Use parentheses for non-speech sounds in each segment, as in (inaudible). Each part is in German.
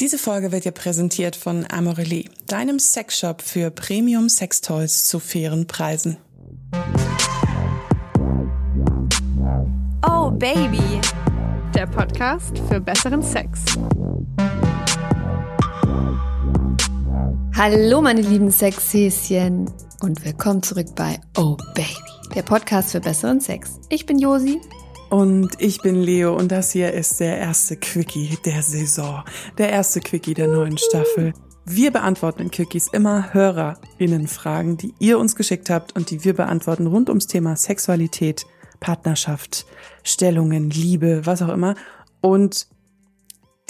Diese Folge wird dir präsentiert von Amorelie, deinem Sexshop für Premium Sextoys zu fairen Preisen. Oh Baby, der Podcast für besseren Sex. Hallo meine lieben Sexhäschen und willkommen zurück bei Oh Baby, der Podcast für besseren Sex. Ich bin Josi und ich bin Leo und das hier ist der erste Quickie der Saison, der erste Quickie der neuen Staffel. Wir beantworten in Quickies immer HörerInnen-Fragen, die ihr uns geschickt habt und die wir beantworten rund ums Thema Sexualität, Partnerschaft, Stellungen, Liebe, was auch immer. Und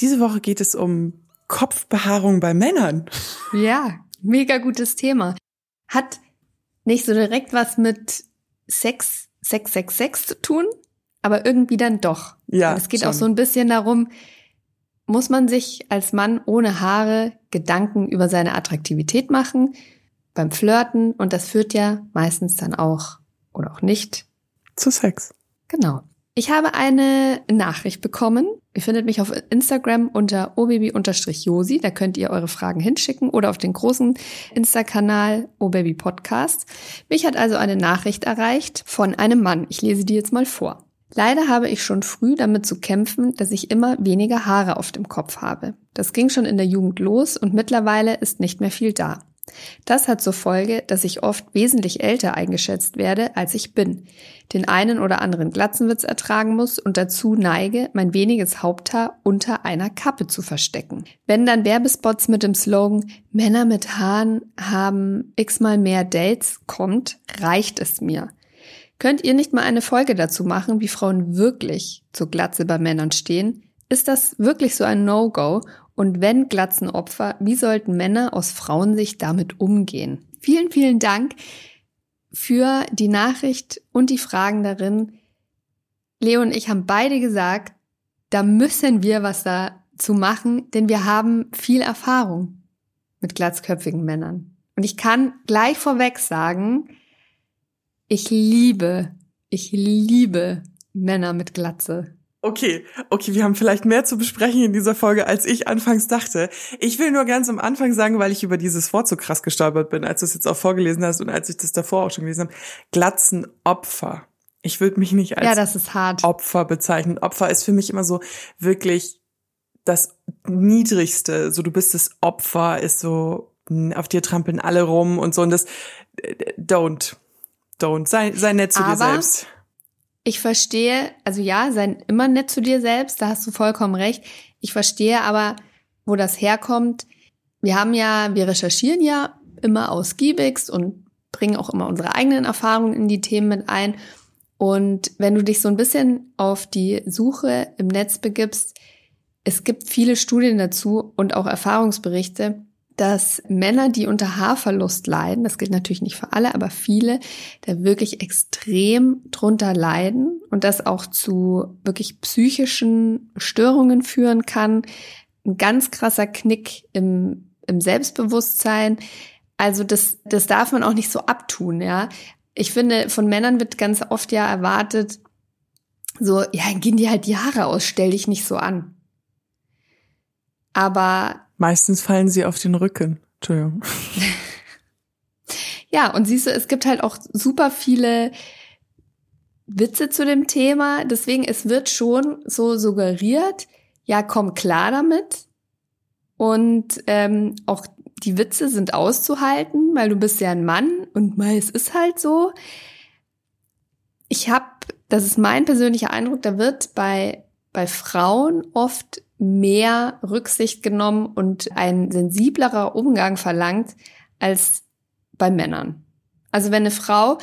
diese Woche geht es um Kopfbehaarung bei Männern. Ja, mega gutes Thema. Hat nicht so direkt was mit Sex, Sex, Sex, Sex zu tun, aber irgendwie dann doch. Ja. Und es geht schon. auch so ein bisschen darum, muss man sich als Mann ohne Haare Gedanken über seine Attraktivität machen beim Flirten und das führt ja meistens dann auch oder auch nicht zu Sex. Genau. Ich habe eine Nachricht bekommen. Ihr findet mich auf Instagram unter obaby-josi. Da könnt ihr eure Fragen hinschicken oder auf den großen Insta-Kanal obabypodcast. Mich hat also eine Nachricht erreicht von einem Mann. Ich lese die jetzt mal vor. Leider habe ich schon früh damit zu kämpfen, dass ich immer weniger Haare auf dem Kopf habe. Das ging schon in der Jugend los und mittlerweile ist nicht mehr viel da. Das hat zur Folge, dass ich oft wesentlich älter eingeschätzt werde, als ich bin, den einen oder anderen Glatzenwitz ertragen muss und dazu neige, mein weniges Haupthaar unter einer Kappe zu verstecken. Wenn dann Werbespots mit dem Slogan Männer mit Haaren haben x-mal mehr Dates kommt, reicht es mir. Könnt ihr nicht mal eine Folge dazu machen, wie Frauen wirklich zur Glatze bei Männern stehen? Ist das wirklich so ein No-Go? Und wenn Glatzenopfer, wie sollten Männer aus Frauensicht damit umgehen? Vielen, vielen Dank für die Nachricht und die Fragen darin. Leo und ich haben beide gesagt, da müssen wir was dazu machen, denn wir haben viel Erfahrung mit glatzköpfigen Männern. Und ich kann gleich vorweg sagen, ich liebe, ich liebe Männer mit Glatze. Okay, okay, wir haben vielleicht mehr zu besprechen in dieser Folge, als ich anfangs dachte. Ich will nur ganz am Anfang sagen, weil ich über dieses Wort so krass gestolpert bin, als du es jetzt auch vorgelesen hast und als ich das davor auch schon gelesen habe. Glatzenopfer. Ich würde mich nicht als ja, das ist hart. Opfer bezeichnen. Opfer ist für mich immer so wirklich das Niedrigste. So, du bist das Opfer, ist so, auf dir trampeln alle rum und so. Und das, don't don't. Sei, sei nett zu Aber dir selbst. Ich verstehe, also ja, sei immer nett zu dir selbst, da hast du vollkommen recht. Ich verstehe aber, wo das herkommt. Wir haben ja, wir recherchieren ja immer ausgiebigst und bringen auch immer unsere eigenen Erfahrungen in die Themen mit ein. Und wenn du dich so ein bisschen auf die Suche im Netz begibst, es gibt viele Studien dazu und auch Erfahrungsberichte, dass Männer, die unter Haarverlust leiden, das gilt natürlich nicht für alle, aber viele, da wirklich extrem drunter leiden und das auch zu wirklich psychischen Störungen führen kann. Ein ganz krasser Knick im, im Selbstbewusstsein. Also das, das darf man auch nicht so abtun, ja. Ich finde, von Männern wird ganz oft ja erwartet, so, ja, gehen dir halt die Haare aus, stell dich nicht so an. Aber Meistens fallen sie auf den Rücken. Entschuldigung. (laughs) ja, und siehst du, es gibt halt auch super viele Witze zu dem Thema. Deswegen, es wird schon so suggeriert, ja, komm klar damit. Und ähm, auch die Witze sind auszuhalten, weil du bist ja ein Mann und mal, es ist halt so. Ich habe, das ist mein persönlicher Eindruck, da wird bei, bei Frauen oft mehr Rücksicht genommen und ein sensiblerer Umgang verlangt als bei Männern. Also wenn eine Frau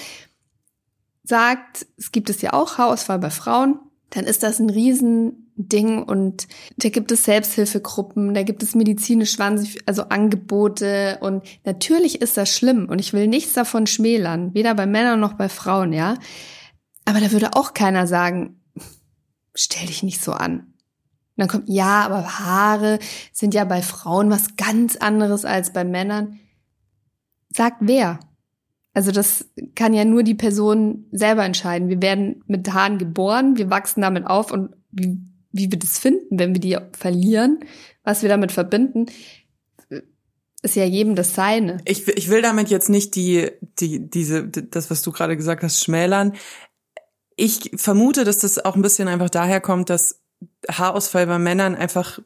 sagt, es gibt es ja auch Haarausfall bei Frauen, dann ist das ein Riesending und da gibt es Selbsthilfegruppen, da gibt es medizinisch also Angebote und natürlich ist das schlimm und ich will nichts davon schmälern, weder bei Männern noch bei Frauen, ja. Aber da würde auch keiner sagen, stell dich nicht so an. Und dann kommt, ja, aber Haare sind ja bei Frauen was ganz anderes als bei Männern. Sagt wer? Also das kann ja nur die Person selber entscheiden. Wir werden mit Haaren geboren, wir wachsen damit auf und wie, wie wir das finden, wenn wir die verlieren, was wir damit verbinden, ist ja jedem das Seine. Ich, ich will damit jetzt nicht die, die, diese, das, was du gerade gesagt hast, schmälern. Ich vermute, dass das auch ein bisschen einfach daher kommt, dass Haarausfall bei Männern einfach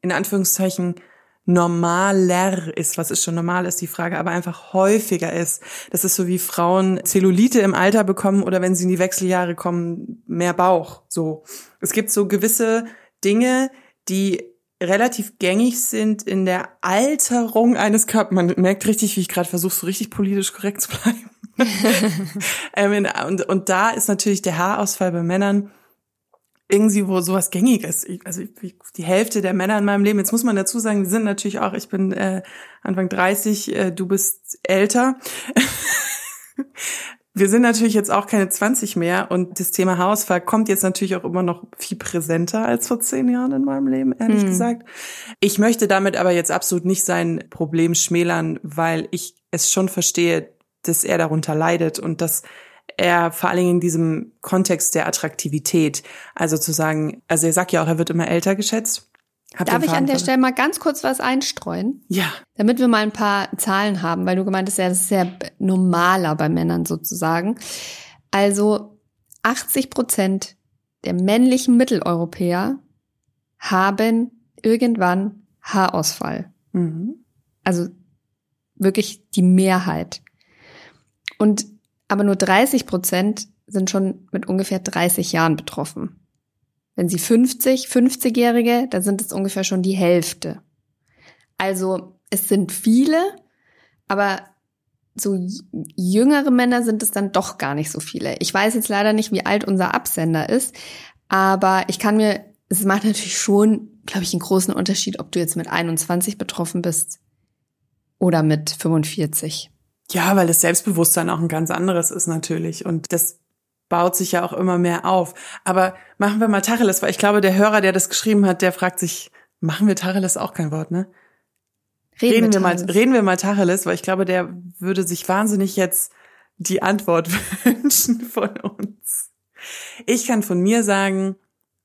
in Anführungszeichen normaler ist. Was ist schon normal, ist die Frage, aber einfach häufiger ist. Das ist so wie Frauen Zellulite im Alter bekommen oder wenn sie in die Wechseljahre kommen, mehr Bauch. So. Es gibt so gewisse Dinge, die relativ gängig sind in der Alterung eines Körpers. Man merkt richtig, wie ich gerade versuche, so richtig politisch korrekt zu bleiben. (laughs) ähm, und, und da ist natürlich der Haarausfall bei Männern irgendwie wo sowas gängiges. Also die Hälfte der Männer in meinem Leben, jetzt muss man dazu sagen, die sind natürlich auch, ich bin äh, Anfang 30, äh, du bist älter. (laughs) Wir sind natürlich jetzt auch keine 20 mehr und das Thema Haarausfall kommt jetzt natürlich auch immer noch viel präsenter als vor zehn Jahren in meinem Leben, ehrlich mhm. gesagt. Ich möchte damit aber jetzt absolut nicht sein Problem schmälern, weil ich es schon verstehe, dass er darunter leidet und dass er vor allen Dingen in diesem Kontext der Attraktivität, also zu sagen, also er sagt ja auch, er wird immer älter geschätzt. Hab Darf ich an der Stelle mal ganz kurz was einstreuen? Ja. Damit wir mal ein paar Zahlen haben, weil du gemeint hast, ja, das ist ja normaler bei Männern sozusagen. Also 80 Prozent der männlichen Mitteleuropäer haben irgendwann Haarausfall. Mhm. Also wirklich die Mehrheit. Und aber nur 30 Prozent sind schon mit ungefähr 30 Jahren betroffen. Wenn sie 50, 50-Jährige, dann sind es ungefähr schon die Hälfte. Also es sind viele, aber so jüngere Männer sind es dann doch gar nicht so viele. Ich weiß jetzt leider nicht, wie alt unser Absender ist, aber ich kann mir, es macht natürlich schon, glaube ich, einen großen Unterschied, ob du jetzt mit 21 betroffen bist oder mit 45. Ja, weil das Selbstbewusstsein auch ein ganz anderes ist natürlich. Und das baut sich ja auch immer mehr auf. Aber machen wir mal Tacheles, weil ich glaube, der Hörer, der das geschrieben hat, der fragt sich, machen wir Tacheles auch kein Wort, ne? Reden, reden wir, mal, reden wir mal Tacheles, weil ich glaube, der würde sich wahnsinnig jetzt die Antwort (laughs) wünschen von uns. Ich kann von mir sagen,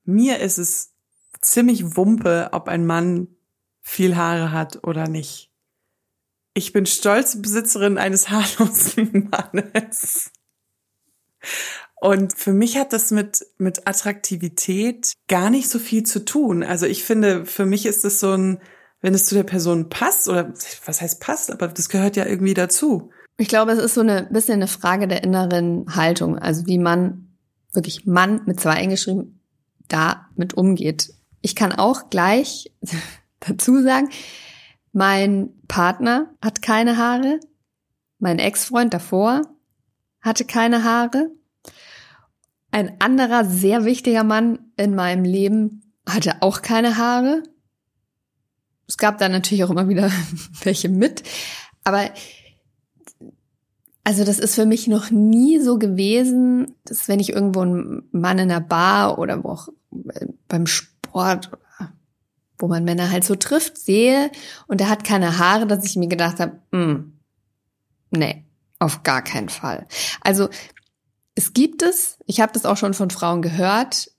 mir ist es ziemlich wumpe, ob ein Mann viel Haare hat oder nicht. Ich bin stolze Besitzerin eines (laughs) haarlosen Mannes. Und für mich hat das mit, mit Attraktivität gar nicht so viel zu tun. Also ich finde, für mich ist es so ein, wenn es zu der Person passt, oder was heißt passt, aber das gehört ja irgendwie dazu. Ich glaube, es ist so ein bisschen eine Frage der inneren Haltung, also wie man wirklich Mann mit zwei eingeschrieben da mit umgeht. Ich kann auch gleich (laughs) dazu sagen, mein Partner hat keine Haare. Mein Ex-Freund davor hatte keine Haare. Ein anderer sehr wichtiger Mann in meinem Leben hatte auch keine Haare. Es gab da natürlich auch immer wieder (laughs) welche mit. Aber also das ist für mich noch nie so gewesen, dass wenn ich irgendwo einen Mann in der Bar oder wo auch beim Sport wo man Männer halt so trifft, sehe und er hat keine Haare, dass ich mir gedacht habe, hm, nee, auf gar keinen Fall. Also es gibt es, ich habe das auch schon von Frauen gehört,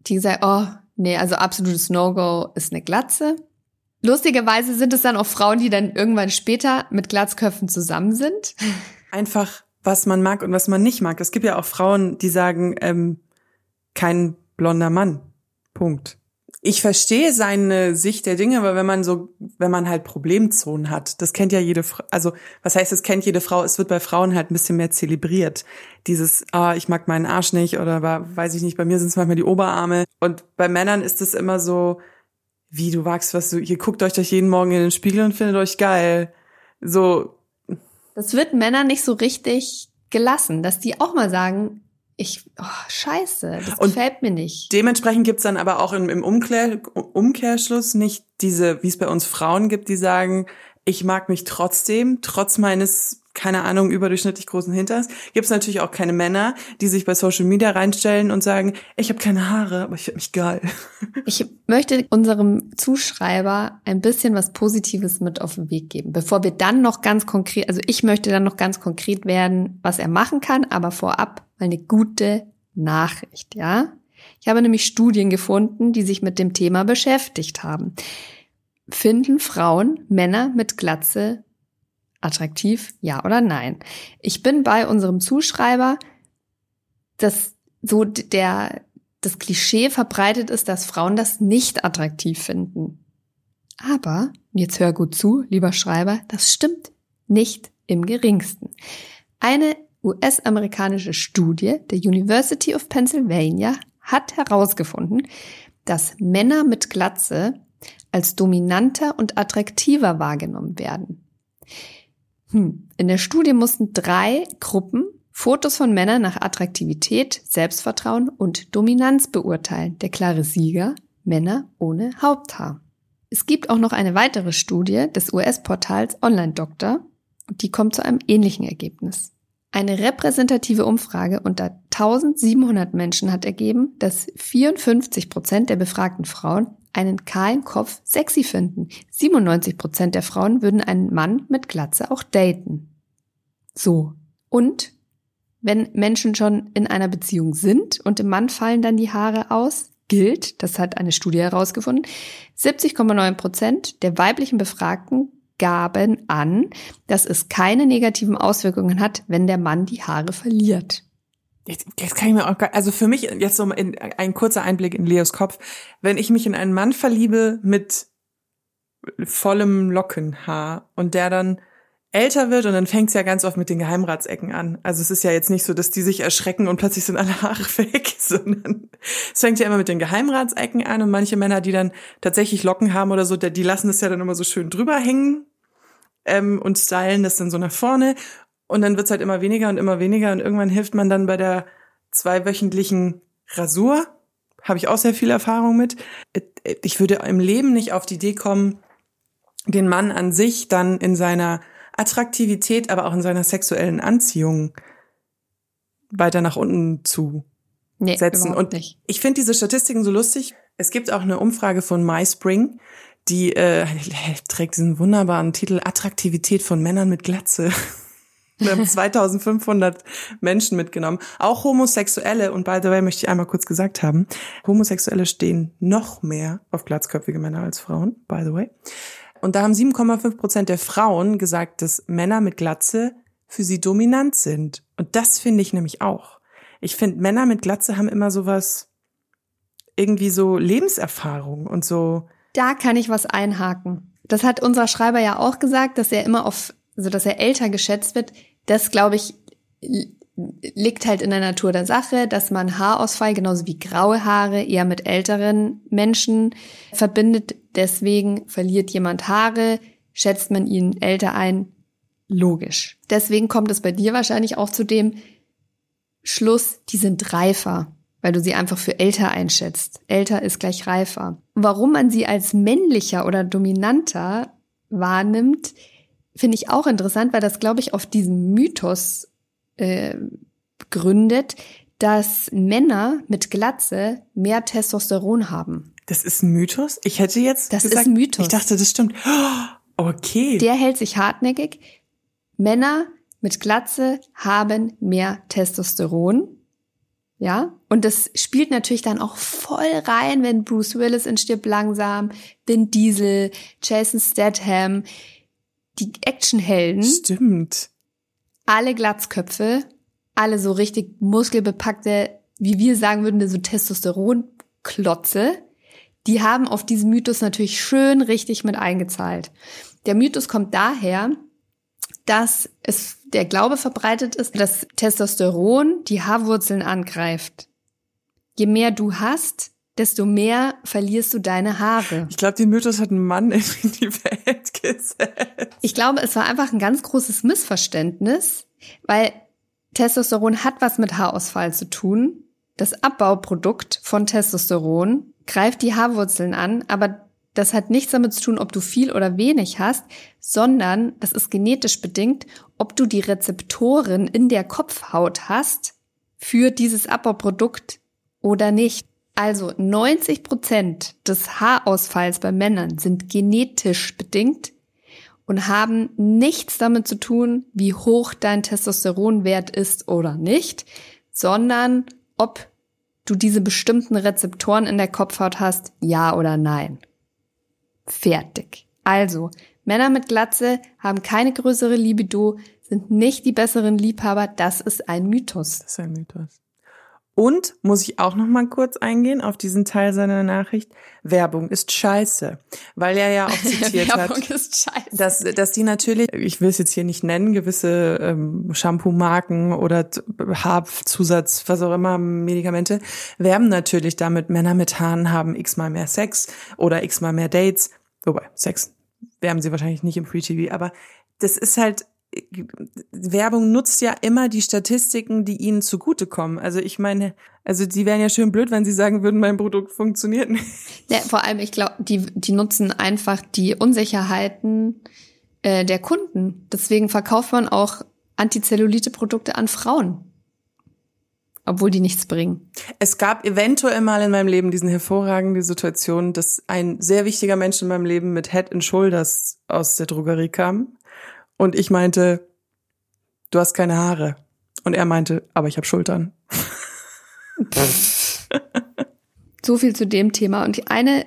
die sagen, oh, nee, also absolutes No-Go ist eine Glatze. Lustigerweise sind es dann auch Frauen, die dann irgendwann später mit Glatzköpfen zusammen sind. Einfach, was man mag und was man nicht mag. Es gibt ja auch Frauen, die sagen, ähm, kein blonder Mann. Punkt ich verstehe seine Sicht der Dinge, aber wenn man so, wenn man halt Problemzonen hat, das kennt ja jede Frau, also was heißt, das kennt jede Frau, es wird bei Frauen halt ein bisschen mehr zelebriert. Dieses, ah, ich mag meinen Arsch nicht oder weiß ich nicht, bei mir sind es manchmal die Oberarme. Und bei Männern ist es immer so, wie du wagst, was du, ihr guckt euch doch jeden Morgen in den Spiegel und findet euch geil. So. Das wird Männern nicht so richtig gelassen, dass die auch mal sagen, ich, oh, scheiße, das und gefällt mir nicht. Dementsprechend gibt's dann aber auch im, im Umkehr, Umkehrschluss nicht diese, wie es bei uns Frauen gibt, die sagen, ich mag mich trotzdem, trotz meines keine Ahnung, überdurchschnittlich großen Hinters. Gibt es natürlich auch keine Männer, die sich bei Social Media reinstellen und sagen, ich habe keine Haare, aber ich finde mich geil. (laughs) Ich möchte unserem Zuschreiber ein bisschen was Positives mit auf den Weg geben, bevor wir dann noch ganz konkret, also ich möchte dann noch ganz konkret werden, was er machen kann, aber vorab mal eine gute Nachricht, ja? Ich habe nämlich Studien gefunden, die sich mit dem Thema beschäftigt haben. Finden Frauen Männer mit Glatze attraktiv? Ja oder nein? Ich bin bei unserem Zuschreiber, dass so der, das Klischee verbreitet ist, dass Frauen das nicht attraktiv finden. Aber, jetzt hör gut zu, lieber Schreiber, das stimmt nicht im geringsten. Eine US-amerikanische Studie der University of Pennsylvania hat herausgefunden, dass Männer mit Glatze als dominanter und attraktiver wahrgenommen werden. Hm. In der Studie mussten drei Gruppen Fotos von Männern nach Attraktivität, Selbstvertrauen und Dominanz beurteilen. Der klare Sieger, Männer ohne Haupthaar. Es gibt auch noch eine weitere Studie des US-Portals Online Doctor die kommt zu einem ähnlichen Ergebnis. Eine repräsentative Umfrage unter 1700 Menschen hat ergeben, dass 54 Prozent der befragten Frauen einen kahlen Kopf sexy finden. 97 Prozent der Frauen würden einen Mann mit Glatze auch daten. So. Und wenn Menschen schon in einer Beziehung sind und dem Mann fallen dann die Haare aus, gilt, das hat eine Studie herausgefunden, 70,9 Prozent der weiblichen Befragten gaben an, dass es keine negativen Auswirkungen hat, wenn der Mann die Haare verliert. Jetzt, kann ich mir auch, also für mich jetzt so ein, ein kurzer Einblick in Leos Kopf. Wenn ich mich in einen Mann verliebe mit vollem Lockenhaar und der dann älter wird und dann fängt es ja ganz oft mit den Geheimratsecken an. Also es ist ja jetzt nicht so, dass die sich erschrecken und plötzlich sind alle (laughs) Haare weg, sondern es fängt ja immer mit den Geheimratsecken an und manche Männer, die dann tatsächlich Locken haben oder so, die lassen das ja dann immer so schön drüber hängen ähm, und stylen das dann so nach vorne und dann wird's halt immer weniger und immer weniger und irgendwann hilft man dann bei der zweiwöchentlichen Rasur. Habe ich auch sehr viel Erfahrung mit. Ich würde im Leben nicht auf die Idee kommen, den Mann an sich dann in seiner Attraktivität, aber auch in seiner sexuellen Anziehung weiter nach unten zu nee, setzen. Und nicht. ich finde diese Statistiken so lustig. Es gibt auch eine Umfrage von MySpring, die äh, (laughs) trägt diesen wunderbaren Titel Attraktivität von Männern mit Glatze. Wir haben 2500 Menschen mitgenommen. Auch Homosexuelle, und by the way möchte ich einmal kurz gesagt haben, Homosexuelle stehen noch mehr auf glatzköpfige Männer als Frauen, by the way. Und da haben 7,5 Prozent der Frauen gesagt, dass Männer mit Glatze für sie dominant sind. Und das finde ich nämlich auch. Ich finde, Männer mit Glatze haben immer sowas, irgendwie so Lebenserfahrung und so. Da kann ich was einhaken. Das hat unser Schreiber ja auch gesagt, dass er immer auf, also dass er älter geschätzt wird. Das, glaube ich, liegt halt in der Natur der Sache, dass man Haarausfall genauso wie graue Haare eher mit älteren Menschen verbindet. Deswegen verliert jemand Haare, schätzt man ihn älter ein. Logisch. Deswegen kommt es bei dir wahrscheinlich auch zu dem Schluss, die sind reifer, weil du sie einfach für älter einschätzt. Älter ist gleich reifer. Warum man sie als männlicher oder dominanter wahrnimmt, finde ich auch interessant, weil das, glaube ich, auf diesem Mythos äh, gründet, dass Männer mit Glatze mehr Testosteron haben. Das ist ein Mythos? Ich hätte jetzt Das gesagt, ist ein Mythos. Ich dachte, das stimmt. Okay. Der hält sich hartnäckig. Männer mit Glatze haben mehr Testosteron. Ja, und das spielt natürlich dann auch voll rein, wenn Bruce Willis in Stirb langsam, Vin Diesel, Jason Statham, die Actionhelden. Stimmt alle Glatzköpfe, alle so richtig muskelbepackte, wie wir sagen würden, so Testosteronklotze, die haben auf diesen Mythos natürlich schön richtig mit eingezahlt. Der Mythos kommt daher, dass es der Glaube verbreitet ist, dass Testosteron die Haarwurzeln angreift. Je mehr du hast, desto mehr verlierst du deine Haare. Ich glaube, den Mythos hat ein Mann (laughs) in die Welt gesetzt. Ich glaube, es war einfach ein ganz großes Missverständnis, weil Testosteron hat was mit Haarausfall zu tun. Das Abbauprodukt von Testosteron greift die Haarwurzeln an, aber das hat nichts damit zu tun, ob du viel oder wenig hast, sondern das ist genetisch bedingt, ob du die Rezeptoren in der Kopfhaut hast für dieses Abbauprodukt oder nicht. Also 90 Prozent des Haarausfalls bei Männern sind genetisch bedingt und haben nichts damit zu tun, wie hoch dein Testosteronwert ist oder nicht, sondern ob du diese bestimmten Rezeptoren in der Kopfhaut hast, ja oder nein. Fertig. Also, Männer mit Glatze haben keine größere Libido, sind nicht die besseren Liebhaber, das ist ein Mythos. Das ist ein Mythos. Und muss ich auch noch mal kurz eingehen auf diesen Teil seiner Nachricht. Werbung ist scheiße, weil er ja auch (laughs) zitiert Werbung hat, ist scheiße. dass dass die natürlich, ich will es jetzt hier nicht nennen, gewisse ähm, Shampoo-Marken oder Haarzusatz, was auch immer, Medikamente werben natürlich damit. Männer mit Haaren haben x-mal mehr Sex oder x-mal mehr Dates. Wobei Sex werben sie wahrscheinlich nicht im Free TV, aber das ist halt Werbung nutzt ja immer die Statistiken, die ihnen zugutekommen. Also ich meine, also die wären ja schön blöd, wenn sie sagen würden, mein Produkt funktioniert nicht. Ja, vor allem, ich glaube, die, die nutzen einfach die Unsicherheiten äh, der Kunden. Deswegen verkauft man auch Antizellulite-Produkte an Frauen. Obwohl die nichts bringen. Es gab eventuell mal in meinem Leben diesen hervorragende Situation, dass ein sehr wichtiger Mensch in meinem Leben mit Head and Shoulders aus der Drogerie kam und ich meinte, du hast keine Haare. Und er meinte, aber ich habe Schultern. (laughs) So viel zu dem Thema. Und die eine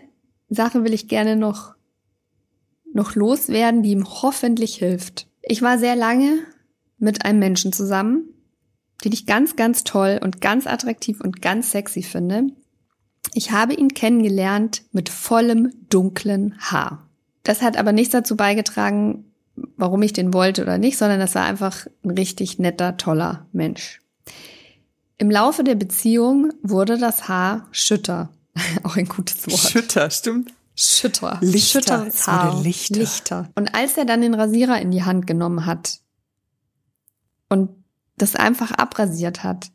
Sache will ich gerne noch, noch loswerden, die ihm hoffentlich hilft. Ich war sehr lange mit einem Menschen zusammen, den ich ganz, ganz toll und ganz attraktiv und ganz sexy finde. Ich habe ihn kennengelernt mit vollem dunklen Haar. Das hat aber nichts dazu beigetragen, warum ich den wollte oder nicht, sondern das war einfach ein richtig netter, toller Mensch. Im Laufe der Beziehung wurde das Haar schütter. (laughs) Auch ein gutes Wort. Schütter, stimmt. Schütter. Lichter. Schütteres Haar. lichter. Lichter. Und als er dann den Rasierer in die Hand genommen hat und das einfach abrasiert hat,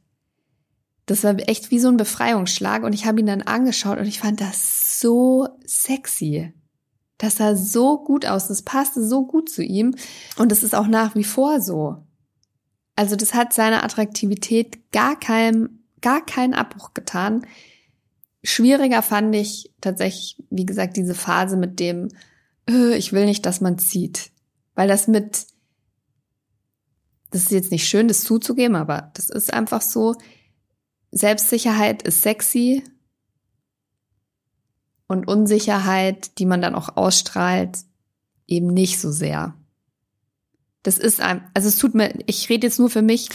das war echt wie so ein Befreiungsschlag und ich habe ihn dann angeschaut und ich fand das so sexy. Das sah so gut aus, das passte so gut zu ihm und es ist auch nach wie vor so. Also das hat seiner Attraktivität gar keinem, gar keinen Abbruch getan. Schwieriger fand ich tatsächlich, wie gesagt, diese Phase mit dem, äh, ich will nicht, dass man zieht. Weil das mit, das ist jetzt nicht schön, das zuzugeben, aber das ist einfach so. Selbstsicherheit ist sexy und Unsicherheit, die man dann auch ausstrahlt, eben nicht so sehr. Das ist ein, also es tut mir, ich rede jetzt nur für mich.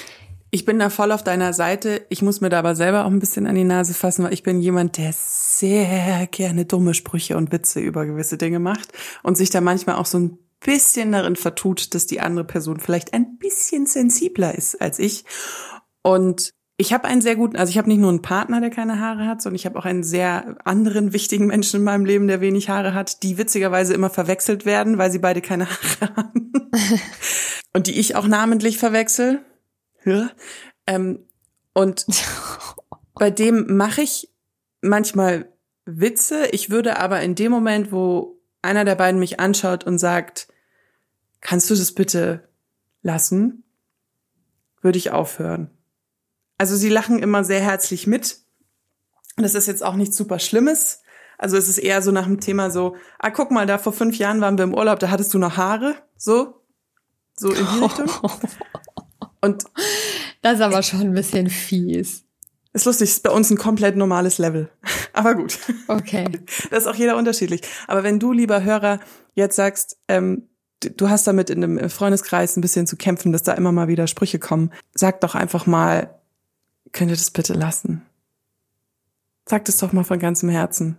Ich bin da voll auf deiner Seite. Ich muss mir da aber selber auch ein bisschen an die Nase fassen, weil ich bin jemand, der sehr gerne dumme Sprüche und Witze über gewisse Dinge macht und sich da manchmal auch so ein bisschen darin vertut, dass die andere Person vielleicht ein bisschen sensibler ist als ich. Und ich habe einen sehr guten, also ich habe nicht nur einen Partner, der keine Haare hat, sondern ich habe auch einen sehr anderen wichtigen Menschen in meinem Leben, der wenig Haare hat, die witzigerweise immer verwechselt werden, weil sie beide keine (laughs) Haare haben. und die ich auch namentlich verwechsel. Ja. Ähm, und (laughs) bei dem mache ich manchmal Witze. Ich würde aber in dem Moment, wo einer der beiden mich anschaut und sagt, kannst du das bitte lassen, würde ich aufhören. Also sie lachen immer sehr herzlich mit. Das ist jetzt auch nichts super Schlimmes. Also es ist eher so nach dem Thema so, ah, guck mal, da vor fünf Jahren waren wir im Urlaub, da hattest du noch Haare. So. So in die Richtung. (laughs) Und Das ist aber schon ein bisschen fies. ist lustig, ist bei uns ein komplett normales Level. (laughs) Aber gut. Okay. (laughs) Das ist auch jeder unterschiedlich. Aber wenn du, lieber Hörer, jetzt sagst, ähm, du- hast damit in einem Freundeskreis ein bisschen zu kämpfen, dass da immer mal wieder Sprüche kommen, sag doch einfach mal, könnt ihr das bitte lassen? Sag das doch mal von ganzem Herzen.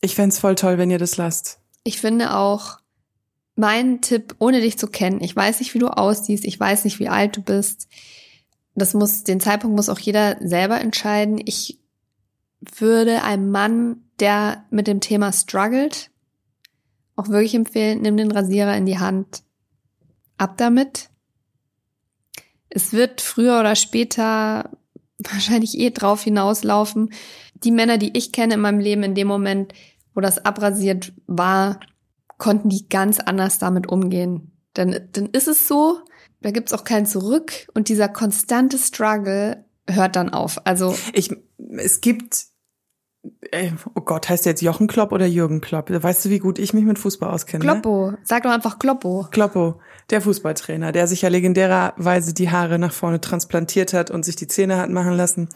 Ich fänd's voll toll, wenn ihr das lasst. Ich finde auch, mein Tipp, ohne dich zu kennen, ich weiß nicht, wie du aussiehst, ich weiß nicht, wie alt du bist. Das muss, den Zeitpunkt muss auch jeder selber entscheiden. Ich würde einem Mann, der mit dem Thema struggelt, auch wirklich empfehlen, nimm den Rasierer in die Hand. Ab damit. Es wird früher oder später (laughs) wahrscheinlich eh drauf hinauslaufen. Die Männer, die ich kenne in meinem Leben in dem Moment, wo das abrasiert war, konnten die ganz anders damit umgehen. Dann, dann ist es so, da gibt's auch kein Zurück und dieser konstante Struggle hört dann auf. Also Ich, es gibt, äh, oh Gott, heißt der jetzt Jochen Klopp oder Jürgen Klopp? Weißt du, wie gut ich mich mit Fußball auskenne? ne? Kloppo, sag doch einfach Kloppo. Kloppo, der Fußballtrainer, der sich ja legendärerweise die Haare nach vorne transplantiert hat und sich die Zähne hat machen lassen.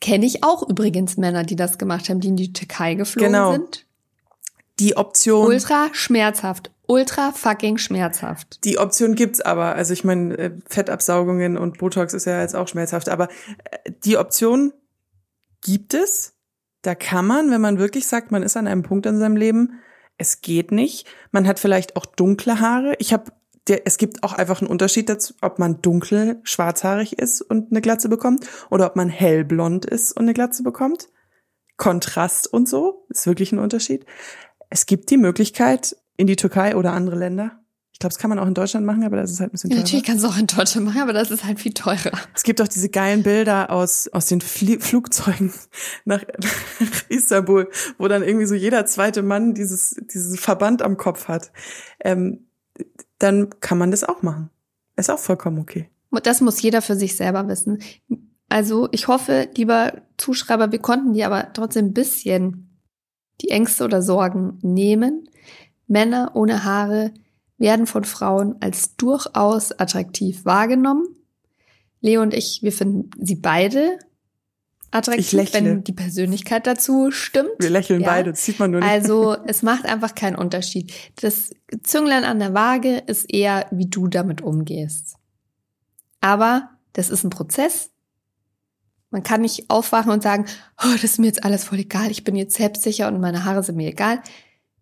Kenne ich auch übrigens Männer, die das gemacht haben, die in die Türkei geflogen Genau. sind. Die Option, Ultra schmerzhaft. Ultra fucking schmerzhaft. die Option gibt's aber. Also ich meine, äh, Fettabsaugungen und Botox ist ja jetzt auch schmerzhaft, aber äh, die Option gibt es. Da kann man, wenn man wirklich sagt, man ist an einem Punkt in seinem Leben, es geht nicht. Man hat vielleicht auch dunkle Haare. Ich habe der, es gibt auch einfach einen Unterschied dazu, ob man dunkel schwarzhaarig ist und eine Glatze bekommt oder ob man hellblond ist und eine Glatze bekommt. Kontrast und so ist wirklich ein Unterschied. Es gibt die Möglichkeit in die Türkei oder andere Länder. Ich glaube, das kann man auch in Deutschland machen, aber das ist halt ein bisschen Ja, teurer. natürlich kannst du auch in Deutschland machen, aber das ist halt viel teurer. Es gibt auch diese geilen Bilder aus, aus den Flie Flugzeugen (laughs) nach, nach Istanbul, wo dann irgendwie so jeder zweite Mann dieses, dieses Verband am Kopf hat. Ähm, dann kann man das auch machen. Ist auch vollkommen okay. Das muss jeder für sich selber wissen. Also ich hoffe, lieber Zuschreiber, wir konnten dir aber trotzdem ein bisschen die Ängste oder Sorgen nehmen. Männer ohne Haare werden von Frauen als durchaus attraktiv wahrgenommen. Leo und ich, wir finden sie beide attraktiv, wenn die Persönlichkeit dazu stimmt. Wir lächeln Ja. beide, das sieht man nur nicht. Also (laughs) es macht einfach keinen Unterschied. Das Zünglein an der Waage ist eher, wie du damit umgehst. Aber das ist ein Prozess. Man kann nicht aufwachen und sagen, oh, das ist mir jetzt alles voll egal, ich bin jetzt selbstsicher und meine Haare sind mir egal.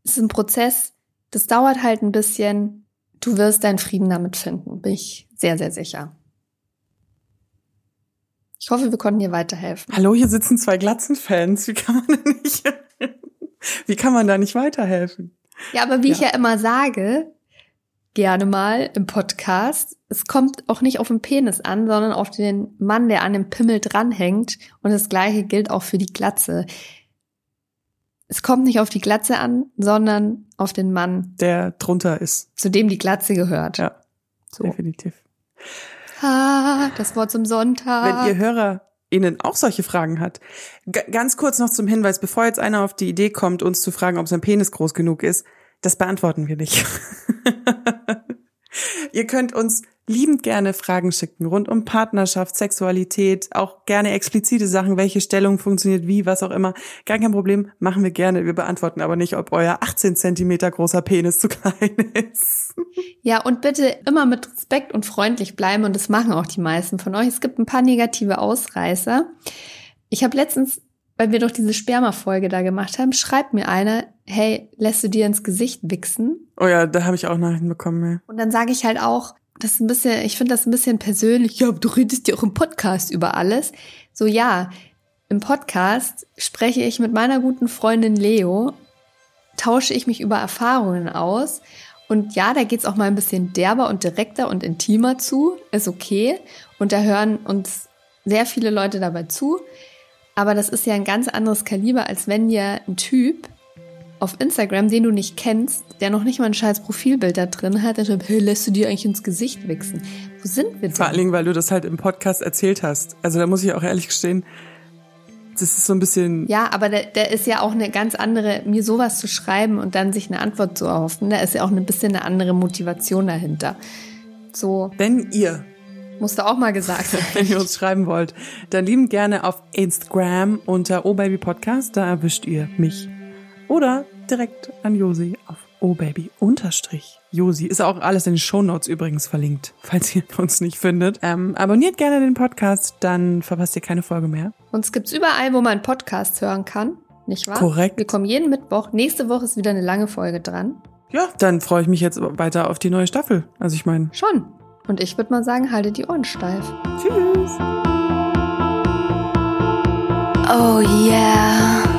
Es ist ein Prozess, das dauert halt ein bisschen. Du wirst deinen Frieden damit finden, bin ich sehr, sehr sicher. Ich hoffe, wir konnten dir weiterhelfen. Hallo, hier sitzen zwei Glatzenfans. Wie kann man denn nicht, (laughs) wie kann man da nicht weiterhelfen? Ja, aber wie Ja. ich ja immer sage, gerne mal im Podcast, es kommt auch nicht auf den Penis an, sondern auf den Mann, der an dem Pimmel dranhängt. Und das gleiche gilt auch für die Glatze. Es kommt nicht auf die Glatze an, sondern auf den Mann, Der drunter ist. zu dem die Glatze gehört. Ja, So. definitiv. Ah, das Wort zum Sonntag. Wenn ihr HörerInnen auch solche Fragen hat, g- ganz kurz noch zum Hinweis, bevor jetzt einer auf die Idee kommt, uns zu fragen, ob sein Penis groß genug ist, das beantworten wir nicht. (laughs) ihr könnt uns liebend gerne Fragen schicken rund um Partnerschaft, Sexualität, auch gerne explizite Sachen, welche Stellung funktioniert wie, was auch immer. Gar kein Problem, machen wir gerne. Wir beantworten aber nicht, ob euer 18 Zentimeter großer Penis zu klein ist. Ja, und bitte immer mit Respekt und freundlich bleiben und das machen auch die meisten von euch. Es gibt ein paar negative Ausreißer. Ich habe letztens, weil wir doch diese Sperma-Folge da gemacht haben, schreibt mir einer, hey, lässt du dir ins Gesicht wichsen? Oh ja, da habe ich auch Nachrichten bekommen. Ja. Und dann sage ich halt auch, das ist ein bisschen, ich finde das ein bisschen persönlich. Ja, du redest ja auch im Podcast über alles. So ja, im Podcast spreche ich mit meiner guten Freundin Leo, tausche ich mich über Erfahrungen aus. Und ja, da geht's auch mal ein bisschen derber und direkter und intimer zu. Ist okay. Und da hören uns sehr viele Leute dabei zu. Aber das ist ja ein ganz anderes Kaliber, als wenn dir ein Typ auf Instagram, den du nicht kennst, der noch nicht mal ein scheiß Profilbild da drin hat, der schreibt, hey, lässt du dir eigentlich ins Gesicht wichsen? Wo sind wir denn? Vor allen Dingen, weil du das halt im Podcast erzählt hast. Also da muss ich auch ehrlich gestehen, das ist so ein bisschen. Ja, aber da, da ist ja auch eine ganz andere, mir sowas zu schreiben und dann sich eine Antwort zu erhoffen, da ist ja auch ein bisschen eine andere Motivation dahinter. So, Wenn ihr, musste auch mal gesagt (laughs) werden. wenn ihr uns schreiben wollt, dann lieben gerne auf Instagram unter obabypodcast, da erwischt ihr mich. Oder direkt an Josi auf obaby unterstrich. Josi ist auch alles in den Shownotes übrigens verlinkt, (laughs) falls ihr uns nicht findet. Ähm, abonniert gerne den Podcast, dann verpasst ihr keine Folge mehr. Uns gibt's überall, wo man Podcasts hören kann, nicht wahr? Korrekt. Wir kommen jeden Mittwoch. Nächste Woche ist wieder eine lange Folge dran. Ja, dann freue ich mich jetzt weiter auf die neue Staffel. Also ich meine, Schon. Und ich würde mal sagen, haltet die Ohren steif. tschüss. Oh yeah.